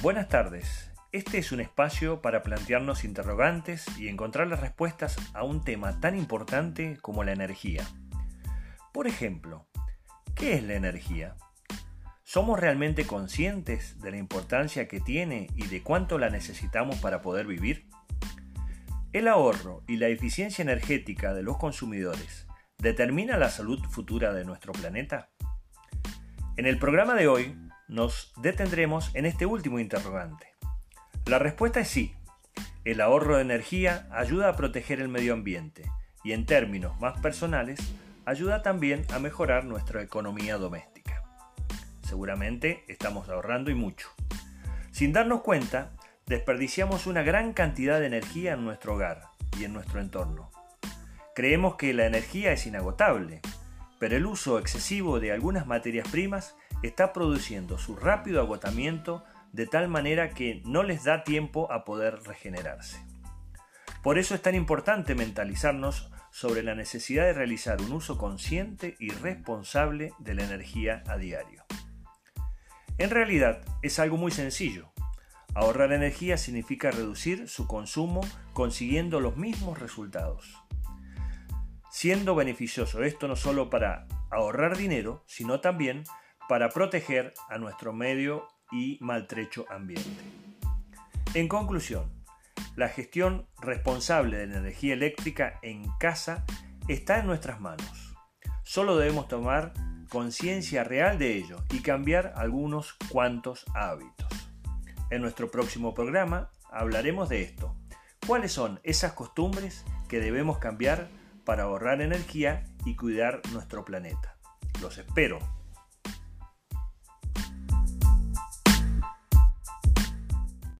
Buenas tardes. Este es un espacio para plantearnos interrogantes y encontrar las respuestas a un tema tan importante como la energía. Por ejemplo, ¿qué es la energía? ¿Somos realmente conscientes de la importancia que tiene y de cuánto la necesitamos para poder vivir? ¿El ahorro y la eficiencia energética de los consumidores determina la salud futura de nuestro planeta? En el programa de hoy nos detendremos en este último interrogante. La respuesta es sí. El ahorro de energía ayuda a proteger el medio ambiente y en términos más personales ayuda también a mejorar nuestra economía doméstica. Seguramente estamos ahorrando y mucho. Sin darnos cuenta, desperdiciamos una gran cantidad de energía en nuestro hogar y en nuestro entorno. Creemos que la energía es inagotable, pero el uso excesivo de algunas materias primas está produciendo su rápido agotamiento de tal manera que no les da tiempo a poder regenerarse. Por eso es tan importante mentalizarnos sobre la necesidad de realizar un uso consciente y responsable de la energía a diario. En realidad es algo muy sencillo. Ahorrar energía significa reducir su consumo consiguiendo los mismos resultados. Siendo beneficioso esto no solo para ahorrar dinero, sino también para proteger a nuestro medio y maltrecho ambiente. En conclusión, la gestión responsable de la energía eléctrica en casa está en nuestras manos. Solo debemos tomar conciencia real de ello y cambiar algunos cuantos hábitos. En nuestro próximo programa hablaremos de esto. ¿Cuáles son esas costumbres que debemos cambiar para ahorrar energía y cuidar nuestro planeta? Los espero